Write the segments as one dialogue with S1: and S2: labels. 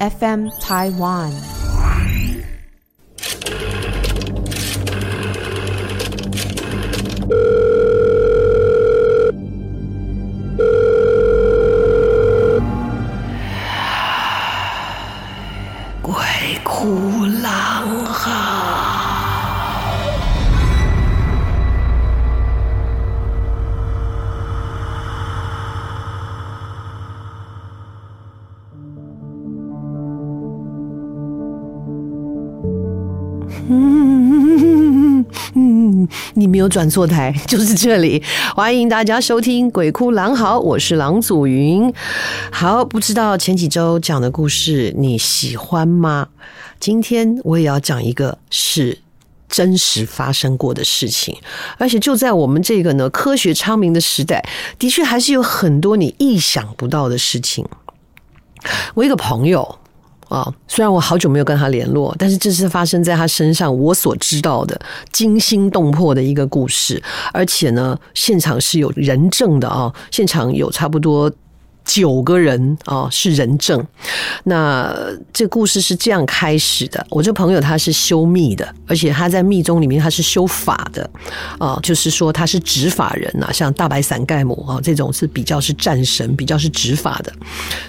S1: FM Taiwan。
S2: 嗯嗯，你没有转错台，就是这里。欢迎大家收听《鬼哭狼嚎》，我是狼祖云。好，不知道前几周讲的故事你喜欢吗？今天我也要讲一个是真实发生过的事情，而且就在我们这个呢科学昌明的时代，的确还是有很多你意想不到的事情。我一个朋友。啊，虽然我好久没有跟他联络，但是这是发生在他身上我所知道的惊心动魄的一个故事，而且呢，现场是有人证的啊，现场有差不多。九个人哦，是人证。那这故事是这样开始的：我这朋友他是修密的，而且他在密宗里面他是修法的啊，就是说他是执法人呐，像大白伞盖母啊这种是比较是战神，比较是执法的，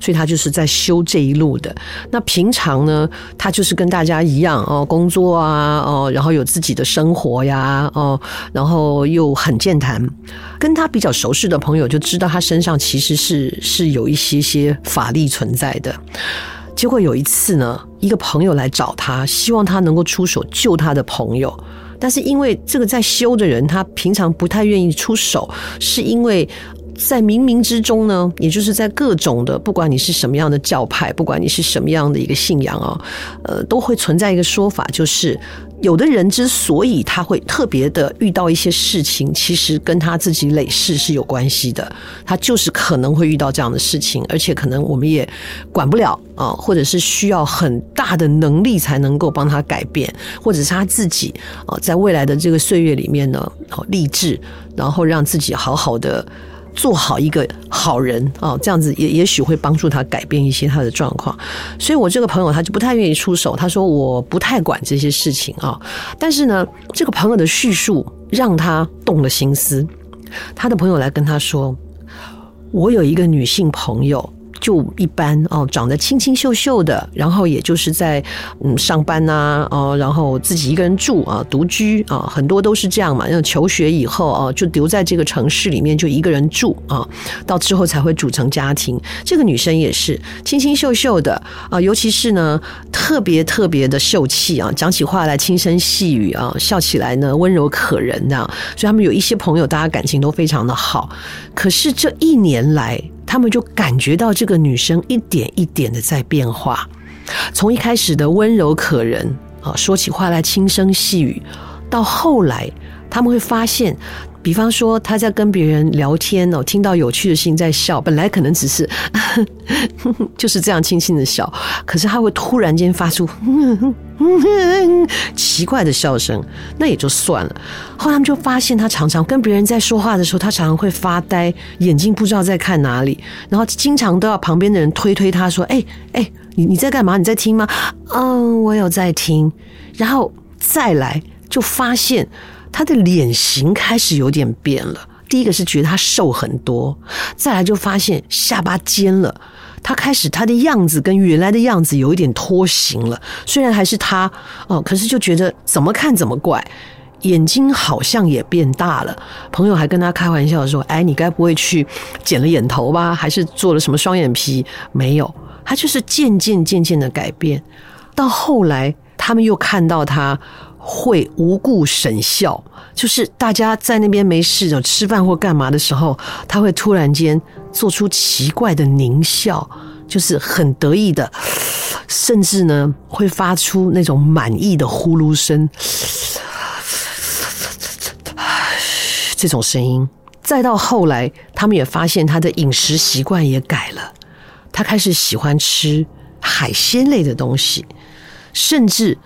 S2: 所以他就是在修这一路的。那平常呢，他就是跟大家一样哦，工作啊哦，然后有自己的生活呀哦，然后又很健谈。跟他比较熟识的朋友就知道他身上其实是是。是有一些些法力存在的，结果有一次呢，一个朋友来找他，希望他能够出手救他的朋友，但是因为这个在修的人，他平常不太愿意出手，是因为在冥冥之中呢，也就是在各种的，不管你是什么样的教派，不管你是什么样的一个信仰啊，呃，都会存在一个说法，就是。有的人之所以他会特别的遇到一些事情，其实跟他自己累世是有关系的。他就是可能会遇到这样的事情，而且可能我们也管不了啊，或者是需要很大的能力才能够帮他改变，或者是他自己啊，在未来的这个岁月里面呢，好励志，然后让自己好好的。做好一个好人啊，这样子也也许会帮助他改变一些他的状况。所以我这个朋友他就不太愿意出手，他说我不太管这些事情啊。但是呢，这个朋友的叙述让他动了心思。他的朋友来跟他说：“我有一个女性朋友。”就一般哦，长得清清秀秀的，然后也就是在嗯上班呐，哦，然后自己一个人住啊，独居啊，很多都是这样嘛。然后求学以后啊，就留在这个城市里面，就一个人住啊，到之后才会组成家庭。这个女生也是清清秀秀的啊，尤其是呢，特别特别的秀气啊，讲起话来轻声细语啊，笑起来呢温柔可人这样。所以他们有一些朋友，大家感情都非常的好。可是这一年来，他们就感觉到这个女生一点一点的在变化，从一开始的温柔可人啊，说起话来轻声细语，到后来他们会发现。比方说，他在跟别人聊天哦，听到有趣的事情在笑，本来可能只是 就是这样轻轻的笑，可是他会突然间发出 奇怪的笑声，那也就算了。后来他们就发现，他常常跟别人在说话的时候，他常常会发呆，眼睛不知道在看哪里，然后经常都要旁边的人推推他说：“哎哎，你你在干嘛？你在听吗？”嗯，我有在听。然后再来就发现。他的脸型开始有点变了。第一个是觉得他瘦很多，再来就发现下巴尖了。他开始他的样子跟原来的样子有一点脱形了。虽然还是他哦，可是就觉得怎么看怎么怪。眼睛好像也变大了。朋友还跟他开玩笑说：“哎，你该不会去剪了眼头吧？还是做了什么双眼皮？”没有，他就是渐渐渐渐的改变。到后来，他们又看到他。会无故神笑，就是大家在那边没事的吃饭或干嘛的时候，他会突然间做出奇怪的狞笑，就是很得意的，甚至呢会发出那种满意的呼噜声，这种声音。再到后来，他们也发现他的饮食习惯也改了，他开始喜欢吃海鲜类的东西，甚至。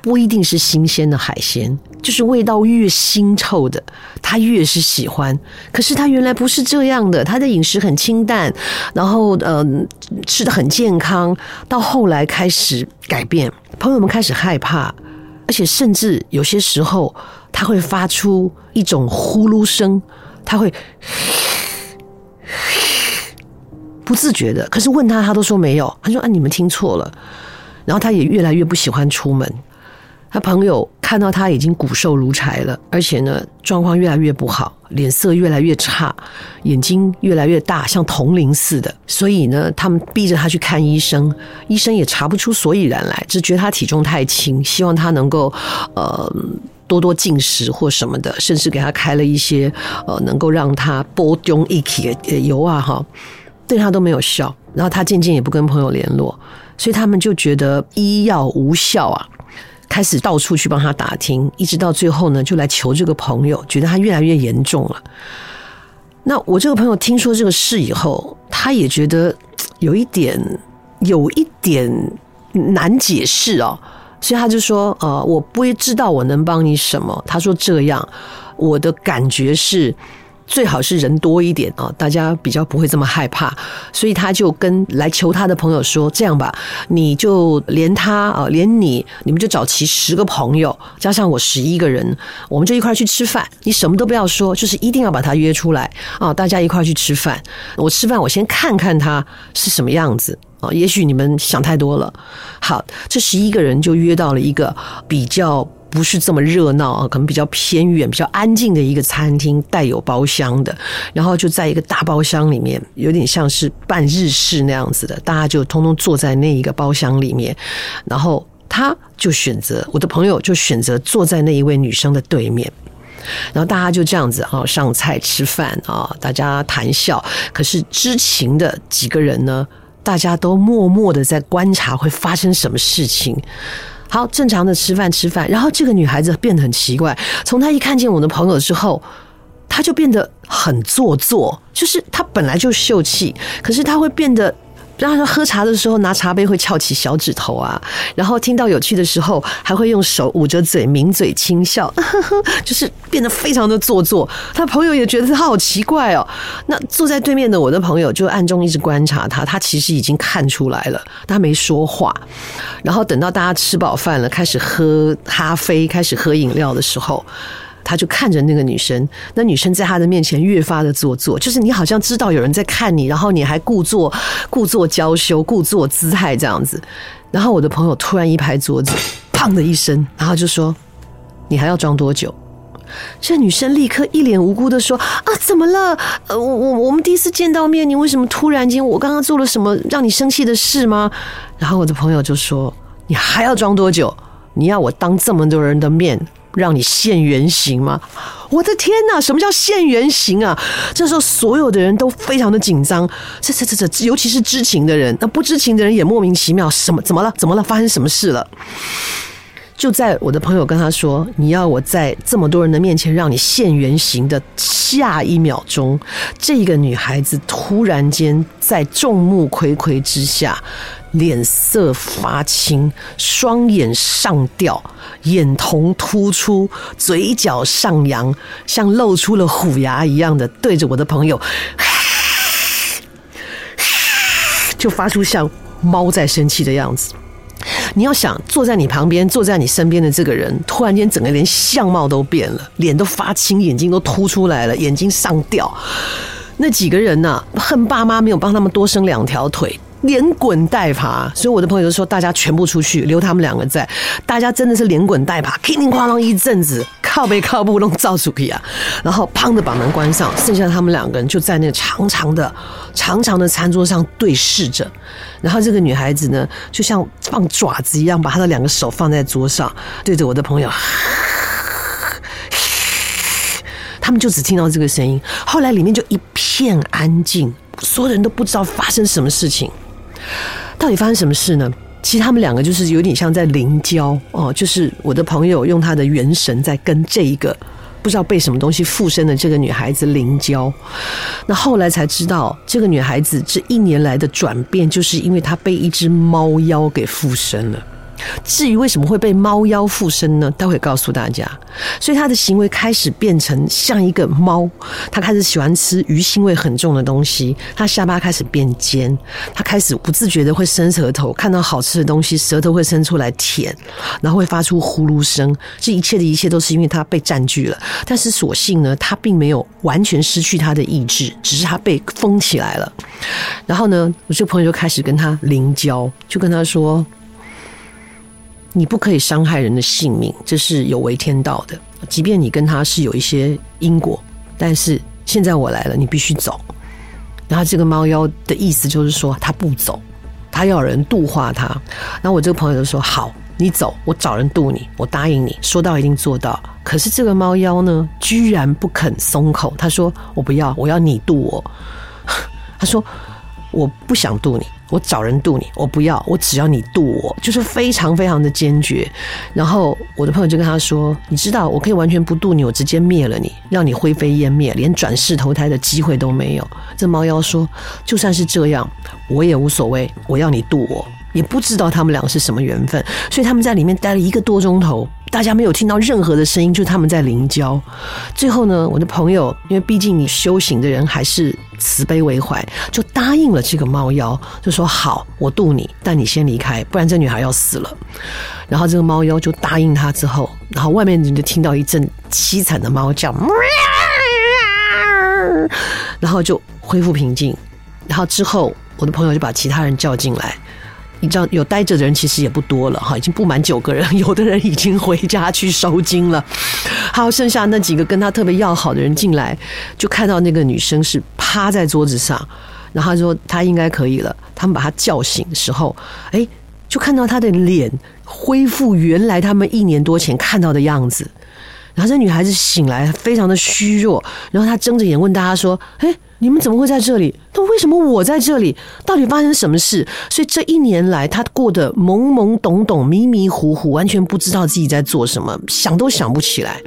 S2: 不一定是新鲜的海鲜，就是味道越腥臭的，他越是喜欢。可是他原来不是这样的，他的饮食很清淡，然后呃吃的很健康，到后来开始改变，朋友们开始害怕，而且甚至有些时候他会发出一种呼噜声，他会 不自觉的。可是问他，他都说没有，他说啊你们听错了。然后他也越来越不喜欢出门。他朋友看到他已经骨瘦如柴了，而且呢，状况越来越不好，脸色越来越差，眼睛越来越大，像铜铃似的。所以呢，他们逼着他去看医生，医生也查不出所以然来，只觉得他体重太轻，希望他能够呃多多进食或什么的，甚至给他开了一些呃能够让他波中一起的油啊哈，对他都没有效。然后他渐渐也不跟朋友联络，所以他们就觉得医药无效啊。开始到处去帮他打听，一直到最后呢，就来求这个朋友，觉得他越来越严重了。那我这个朋友听说这个事以后，他也觉得有一点有一点难解释哦，所以他就说：“呃，我不知道我能帮你什么。”他说：“这样，我的感觉是。”最好是人多一点啊，大家比较不会这么害怕，所以他就跟来求他的朋友说：“这样吧，你就连他啊，连你，你们就找齐十个朋友，加上我十一个人，我们就一块去吃饭。你什么都不要说，就是一定要把他约出来啊，大家一块去吃饭。我吃饭，我先看看他是什么样子啊。也许你们想太多了。好，这十一个人就约到了一个比较。不是这么热闹啊，可能比较偏远、比较安静的一个餐厅，带有包厢的。然后就在一个大包厢里面，有点像是办日式那样子的，大家就通通坐在那一个包厢里面。然后他就选择，我的朋友就选择坐在那一位女生的对面。然后大家就这样子啊，上菜吃饭啊，大家谈笑。可是知情的几个人呢，大家都默默的在观察会发生什么事情。好，正常的吃饭吃饭，然后这个女孩子变得很奇怪。从她一看见我的朋友之后，她就变得很做作，就是她本来就秀气，可是她会变得。让他喝茶的时候拿茶杯会翘起小指头啊，然后听到有趣的时候还会用手捂着嘴抿嘴轻笑，就是变得非常的做作。他朋友也觉得他好奇怪哦。那坐在对面的我的朋友就暗中一直观察他，他其实已经看出来了，他没说话。然后等到大家吃饱饭了，开始喝咖啡，开始喝饮料的时候。他就看着那个女生，那女生在他的面前越发的做作，就是你好像知道有人在看你，然后你还故作故作娇羞、故作姿态这样子。然后我的朋友突然一拍桌子，砰的一声，然后就说：“你还要装多久？”这女生立刻一脸无辜的说：“啊，怎么了？呃，我我我们第一次见到面，你为什么突然间？我刚刚做了什么让你生气的事吗？”然后我的朋友就说：“你还要装多久？你要我当这么多人的面？”让你现原形吗？我的天哪！什么叫现原形啊？这时候所有的人都非常的紧张，这这这这，尤其是知情的人，那不知情的人也莫名其妙。什么？怎么了？怎么了？发生什么事了？就在我的朋友跟他说：“你要我在这么多人的面前让你现原形的下一秒钟，这个女孩子突然间在众目睽睽之下，脸色发青，双眼上吊，眼瞳突出，嘴角上扬，像露出了虎牙一样的对着我的朋友，就发出像猫在生气的样子。”你要想坐在你旁边、坐在你身边的这个人，突然间整个连相貌都变了，脸都发青，眼睛都凸出来了，眼睛上吊。那几个人呢、恨爸妈没有帮他们多生两条腿。连滚带爬，所以我的朋友就说：“大家全部出去，留他们两个在。”大家真的是连滚带爬，叮叮哐啷一阵子，靠北靠不弄造出去啊！然后砰的把门关上，剩下他们两个人就在那长长的、长长的餐桌上对视着。然后这个女孩子呢，就像放爪子一样，把她的两个手放在桌上，对着我的朋友。他们就只听到这个声音，后来里面就一片安静，所有人都不知道发生什么事情。到底发生什么事呢？其实他们两个就是有点像在灵交哦，就是我的朋友用他的元神在跟这一个不知道被什么东西附身的这个女孩子灵交。那后来才知道，这个女孩子这一年来的转变，就是因为她被一只猫妖给附身了。至于为什么会被猫妖附身呢？待会告诉大家。所以他的行为开始变成像一个猫，他开始喜欢吃鱼腥味很重的东西，他下巴开始变尖，他开始不自觉的会伸舌头，看到好吃的东西，舌头会伸出来舔，然后会发出呼噜声。这一切的一切都是因为他被占据了。但是所幸呢，他并没有完全失去他的意志，只是他被封起来了。然后呢，我这个朋友就开始跟他灵交，就跟他说。你不可以伤害人的性命，这是有违天道的。即便你跟他是有一些因果，但是现在我来了，你必须走。然后这个猫妖的意思就是说，他不走，他要人度化他。然后我这个朋友就说：“好，你走，我找人度你，我答应你，说到一定做到。”可是这个猫妖呢，居然不肯松口，他说：“我不要，我要你度我。” 他说：“我不想渡你。”我找人渡你，我不要，我只要你渡我，就是非常非常的坚决。然后我的朋友就跟他说：“你知道，我可以完全不渡你，我直接灭了你，让你灰飞烟灭，连转世投胎的机会都没有。”这猫妖说：“就算是这样，我也无所谓，我要你渡我。”也不知道他们俩是什么缘分，所以他们在里面待了一个多钟头。大家没有听到任何的声音，就他们在灵交。最后呢，我的朋友，因为毕竟你修行的人还是慈悲为怀，就答应了这个猫妖，就说好，我渡你，但你先离开，不然这女孩要死了。然后这个猫妖就答应他之后，然后外面你就听到一阵凄惨的猫叫，然后就恢复平静。然后之后，我的朋友就把其他人叫进来。你知道有待着的人其实也不多了哈，已经不满九个人，有的人已经回家去收金了。好，剩下那几个跟他特别要好的人进来，就看到那个女生是趴在桌子上，然后他说她应该可以了。他们把她叫醒的时候，哎，就看到她的脸恢复原来他们一年多前看到的样子。然后这女孩子醒来非常的虚弱，然后她睁着眼问大家说：“哎。”你们怎么会在这里？那为什么我在这里？到底发生什么事？所以这一年来，他过得懵懵懂懂、迷迷糊糊，完全不知道自己在做什么，想都想不起来。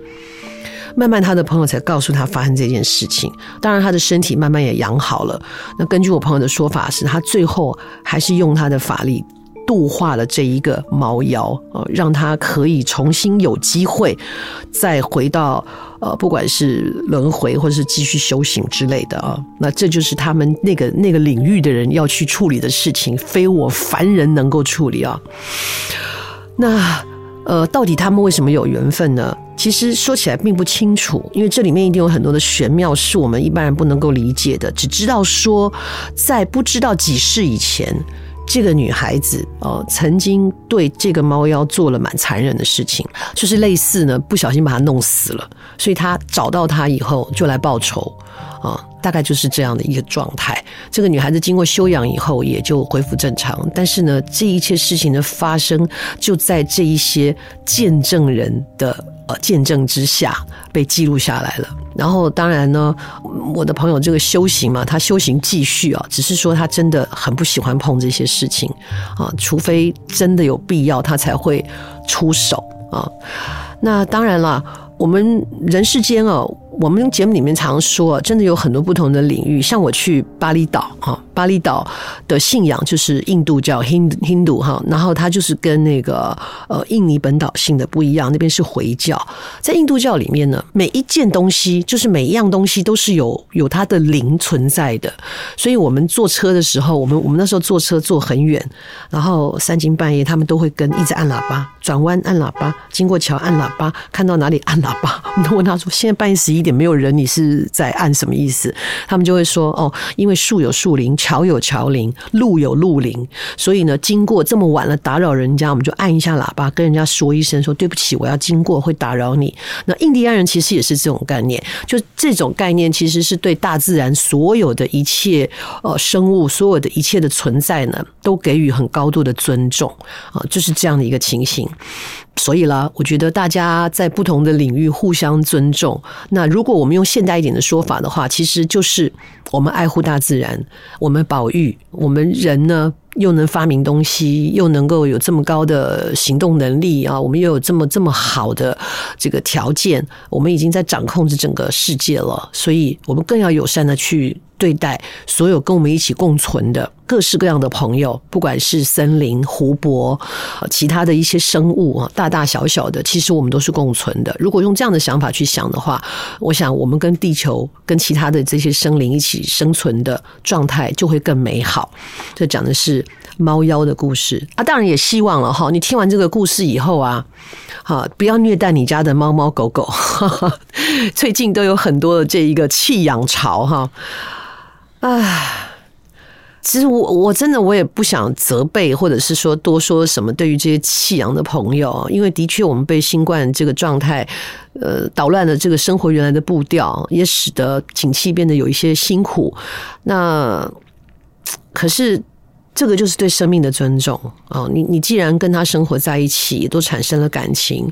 S2: 慢慢，他的朋友才告诉他发生这件事情。当然，他的身体慢慢也养好了。那根据我朋友的说法，是他最后还是用他的法力。度化了这一个猫妖，呃，让他可以重新有机会再回到呃，不管是轮回或者是继续修行之类的啊。那这就是他们那个那个领域的人要去处理的事情，非我凡人能够处理啊。那呃，到底他们为什么有缘分呢？其实说起来并不清楚，因为这里面一定有很多的玄妙是我们一般人不能够理解的。只知道说，在不知道几世以前。这个女孩子哦，曾经对这个猫妖做了蛮残忍的事情，就是类似呢，不小心把她弄死了，所以她找到她以后就来报仇啊，大概就是这样的一个状态。这个女孩子经过修养以后也就恢复正常，但是呢，这一切事情的发生就在这一些见证人的呃见证之下被记录下来了。然后，当然呢，我的朋友这个修行嘛，他修行继续啊，只是说他真的很不喜欢碰这些事情啊，除非真的有必要，他才会出手啊。那当然了，我们人世间哦。我们节目里面常说，真的有很多不同的领域。像我去巴厘岛啊，巴厘岛的信仰就是印度教 Hindu 哈，然后它就是跟那个呃印尼本岛信的不一样，那边是回教。在印度教里面呢，每一件东西就是每一样东西都是有有它的灵存在的。所以我们坐车的时候，我们我们那时候坐车坐很远，然后三更半夜他们都会跟一直按喇叭，转弯按喇叭，经过桥按喇叭，看到哪里按喇叭，我们都问他说：“现在半夜十一一点。”没有人，你是在按什么意思？他们就会说哦，因为树有树林，桥有桥林，路有路林，所以呢，经过这么晚了，打扰人家，我们就按一下喇叭，跟人家说一声，说对不起，我要经过，会打扰你。那印第安人其实也是这种概念，就这种概念其实是对大自然所有的一切呃生物，所有的一切的存在呢，都给予很高度的尊重啊，就是这样的一个情形。所以啦，我觉得大家在不同的领域互相尊重。那如果我们用现代一点的说法的话，其实就是我们爱护大自然，我们保育，我们人呢又能发明东西，又能够有这么高的行动能力啊，我们又有这么这么好的这个条件，我们已经在掌控着整个世界了，所以我们更要友善的去。对待所有跟我们一起共存的各式各样的朋友，不管是森林、湖泊、其他的一些生物啊，大大小小的，其实我们都是共存的。如果用这样的想法去想的话，我想我们跟地球、跟其他的这些生灵一起生存的状态就会更美好。这讲的是猫妖的故事啊，当然也希望了哈，你听完这个故事以后啊，哈，不要虐待你家的猫猫狗狗。最近都有很多的这一个弃养潮哈，唉。其实我我真的我也不想责备，或者是说多说什么。对于这些弃养的朋友，因为的确我们被新冠这个状态，呃，捣乱了这个生活原来的步调，也使得景气变得有一些辛苦。那可是这个就是对生命的尊重啊！你你既然跟他生活在一起，都产生了感情，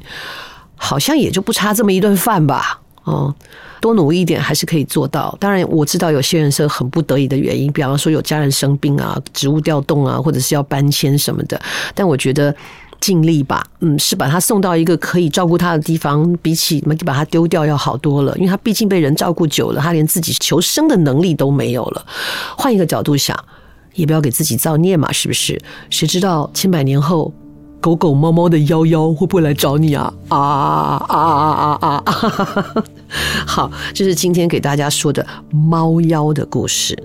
S2: 好像也就不差这么一顿饭吧？哦。多努力一点还是可以做到。当然，我知道有些人是很不得已的原因，比方说有家人生病啊、职务调动啊，或者是要搬迁什么的。但我觉得尽力吧，嗯，是把他送到一个可以照顾他的地方，比起你把他丢掉要好多了。因为他毕竟被人照顾久了，他连自己求生的能力都没有了。换一个角度想，也不要给自己造孽嘛，是不是？谁知道千百年后？狗狗猫猫的妖妖会不会来找你啊？啊啊啊啊啊啊！好，这是今天给大家说的猫妖的故事。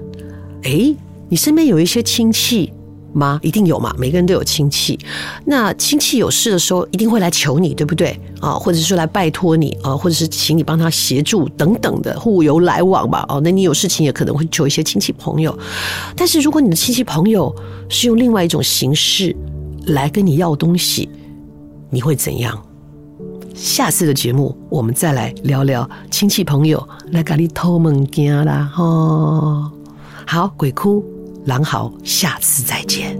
S2: 诶，你身边有一些亲戚吗？一定有嘛，每个人都有亲戚。那亲戚有事的时候，一定会来求你，对不对？啊，或者是说来拜托你啊，或者是请你帮他协助等等的，互有来往吧。哦，那你有事情也可能会求一些亲戚朋友。但是如果你的亲戚朋友是用另外一种形式，来跟你要东西，你会怎样？下次的节目我们再来聊聊亲戚朋友来跟你偷物件啦！哦，好，鬼哭狼嚎，下次再见。